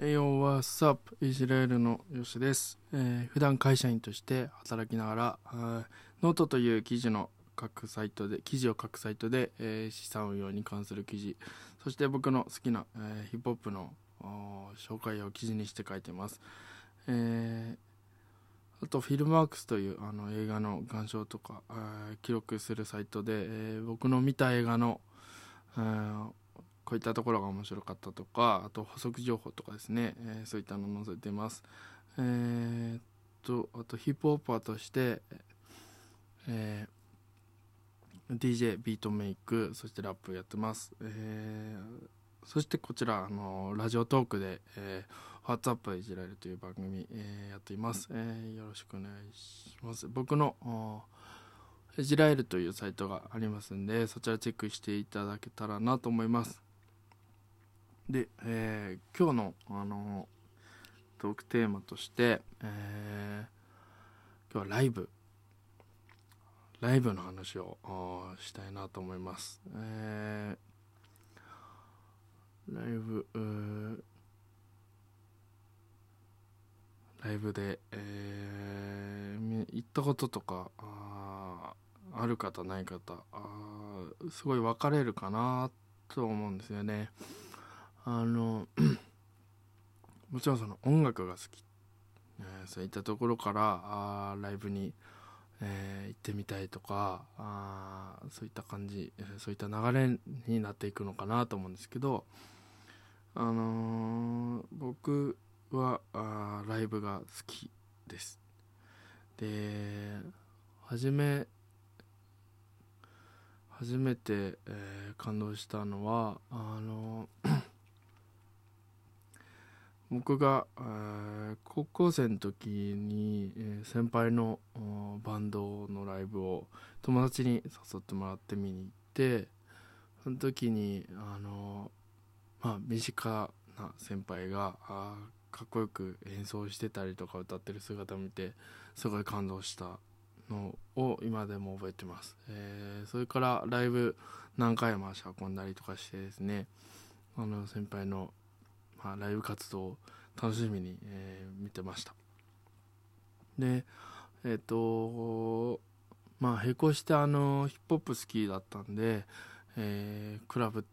栄養はサップイスラエルのヨシです、えー普段会社員として働きながらーノートという記事の書くサイトで記事を書くサイトで、えー資産運用に関する記事。そして僕の好きな、えーヒップホップの紹介を記事にして書いてます、えーあとフィルマークスというあの映画の鑑賞とか記録するサイトで、えー僕の見た映画のこういったところが面白かったとかあと補足情報とかですね、えーそういったのを載せてます。えーっとあとヒップホッパーとして、えー DJ ビートメイクそしてラップやってます、えーそしてこちらあのラジオトークで「えー、WhatsApp いじられる」という番組、えーやっています、えーよろしくお願いします。僕のあーいじられるというサイトがありますんでそちらチェックしていただけたらなと思います。で、えー今日のあのトークテーマとして、えー今日はライブ。ライブの話をしたいなと思います、えーライブライブで、えー行ったこととかあある方ない方あすごい分かれるかなと思うんですよね。あの もちろんその音楽が好き、えーそういったところからあライブに、えー行ってみたいとかあそういった感じ、そういった流れになっていくのかなと思うんですけど、あのー僕はあライブが好きです。で初め初めて、えー感動したのはあの僕が、えー高校生の時に、えー先輩のバンドのライブを友達に誘ってもらって見に行ってその時にあのまあ身近な先輩があかっこよく演奏してたりとか歌ってる姿を見てすごい感動したのを今でも覚えてます、えーそれからライブ何回も足運んだりとかしてですねあの先輩の、まあ、ライブ活動を楽しみに、えー見てました。でえっ、とまあ並行してあのヒップホップ好きだったんで、えークラブ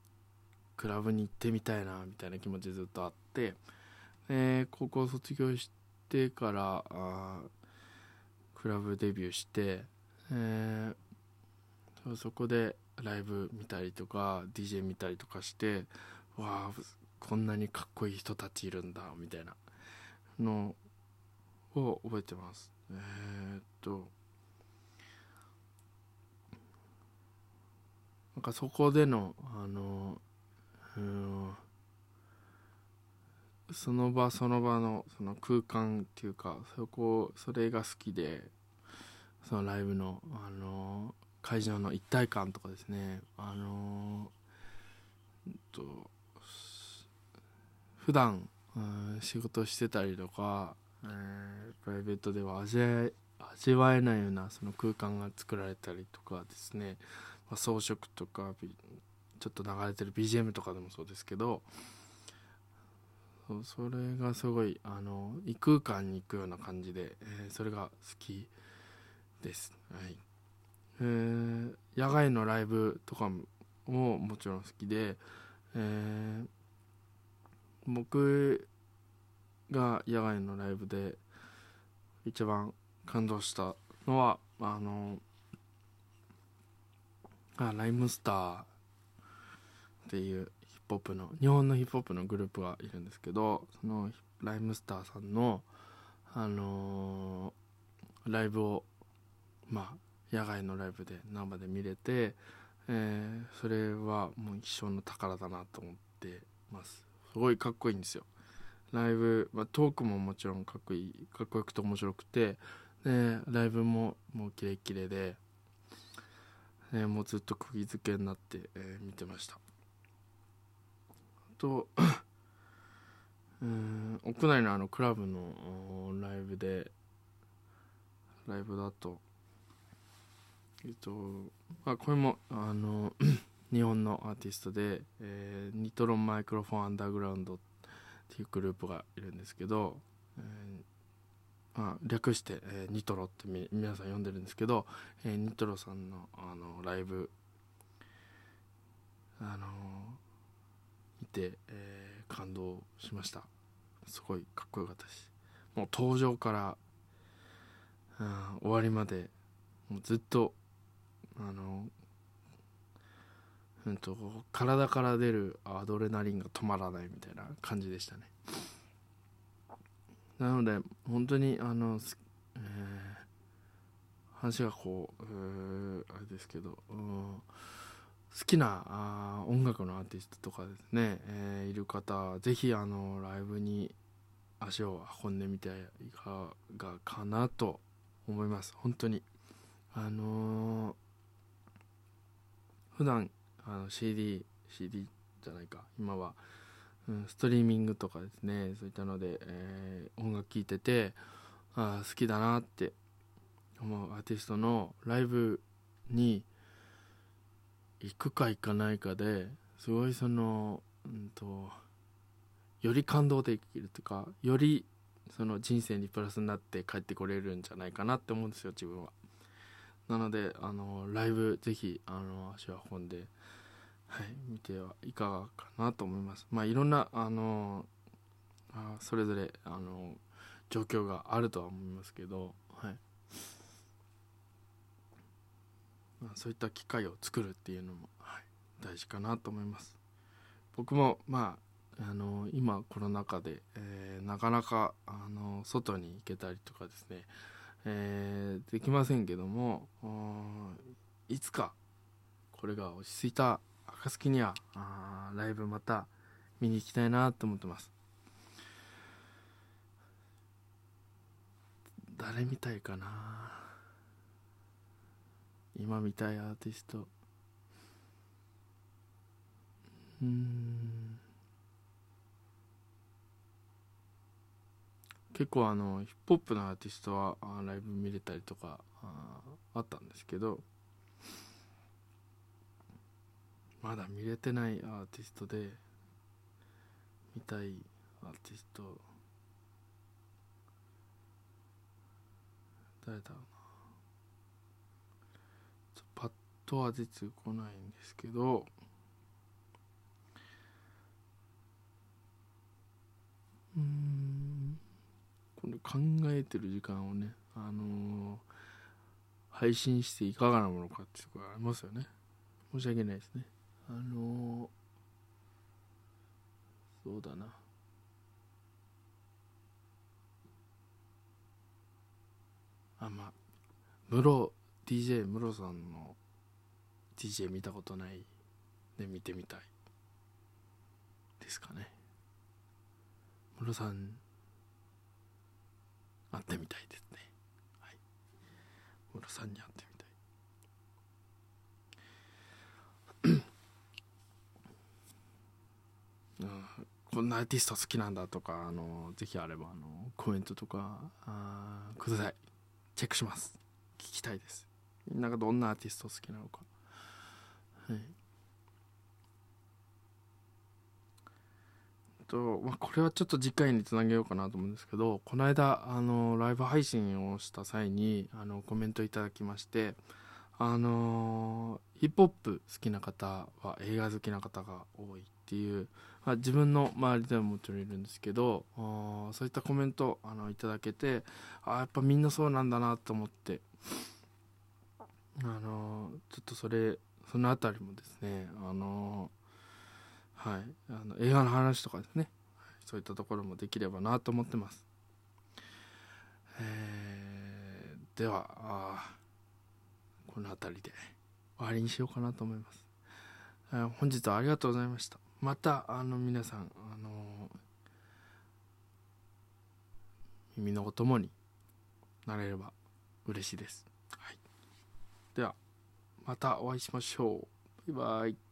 クラブに行ってみたいなみたいな気持ちずっとあって、で高校卒業してからあクラブデビューして、えーそうそこでライブ見たりとか DJ 見たりとかしてわあこんなにかっこいい人たちいるんだみたいな。のを覚えてます。えーっと。なんかそこでのあのうんその場その場のその空間っていうかそこそれが好きでそのライブのあの会場の一体感とかですね。あのうんと普段うん仕事してたりとか、えープライベートでは味わえ味わえないようなその空間が作られたりとかですね、まあ、装飾とかちょっと流れてる BGM とかでもそうですけど。そそれがすごいあの異空間に行くような感じで、えーそれが好きです、はい。えー野外のライブとかももちろん好きで、えー僕が野外のライブで一番感動したのはあのあライムスターっていうヒップホップの日本のヒップホップのグループがいるんですけどそのライムスターさんのあのーライブをまあ野外のライブで生で見れて、えーそれはもう一生の宝だなと思ってます。すごいかっこいいんですよ。ライブ、まあ、トークももちろんかっこいいかっこよくて面白くて。でライブももうキレッキレで、えーもうずっと釘付けになって、えー見てました。と うん屋内のあのクラブのライブでライブだとえっとまあこれもあの日本のアーティストで、えーニトロンマイクロフォンアンダーグラウンドっていうグループがいるんですけど、えーまあ、略して、えーニトロって皆さん呼んでるんですけど、えーニトロさんのあのライブあのー見て、えー感動しました。すごいかっこよかったしもう登場から、うん終わりまでもうずっとあのうんと体から出るアドレナリンが止まらないみたいな感じでしたね。なので本当にあの、えー話がこう、えーあれですけど、うん好きなあ音楽のアーティストとかですね、えーいる方ぜひあのライブに足を運んでみていかがかなと思います。本当に。あのー普段あの CD CD じゃないか。今は、うん、ストリーミングとかですね。そういったので、えー音楽聴いててあ好きだなって思うアーティストのライブに行くか行かないかですごいそのうんとより感動できるとかよりその人生にプラスになって帰ってこれるんじゃないかなって思うんですよ自分は。なのであのライブぜひあの足を運んではい見てはいかがかなと思います。まあいろんなあのあそれぞれあの状況があるとは思いますけどはい。まあ、そういった機会を作るっていうのも、はい、大事かなと思います。僕もまああの今コロナ禍で、えーなかなかあの外に行けたりとかですね、えーできませんけどもいつかこれが落ち着いた暁にはあライブまた見に行きたいなと思ってます。誰見たいかな？今見たいアーティスト。うん。結構あのヒップホップのアーティストはライブ見れたりとかああったんですけどまだ見れてないアーティストで見たいアーティスト誰だろうな。ちょパッとは出てこないんですけどうん。考えてる時間をねあのー配信していかがなものかっていうところありますよね。申し訳ないですね。あのーそうだな。あまあムロ DJ ムロさんの DJ 見たことないで見てみたい。ですかね。ムロさん会ってみたいですね。はい。ムロさんに会ってみたい。うんこんなアーティスト好きなんだとかあのぜひあればあのコメントとかあください。チェックします。聞きたいです。みんながどんなアーティスト好きなのか。はい。と、まあ、これはちょっと次回につなげようかなと思うんですけどこの間あのライブ配信をした際にあのコメントいただきましてあのヒップホップ好きな方は映画好きな方が多いっていう、まあ、自分の周りでももちろんいるんですけどそういったコメントあのいただけてあやっぱみんなそうなんだなと思ってあのちょっとそれそのあたりもですねあのはい。あの映画の話とかですね。そういったところもできればなと思ってます。えーではあこの辺りで終わりにしようかなと思います、えー本日はありがとうございました。またあの皆さんあの耳のお供になれれば嬉しいです、はい、ではまたお会いしましょう。バイバイ。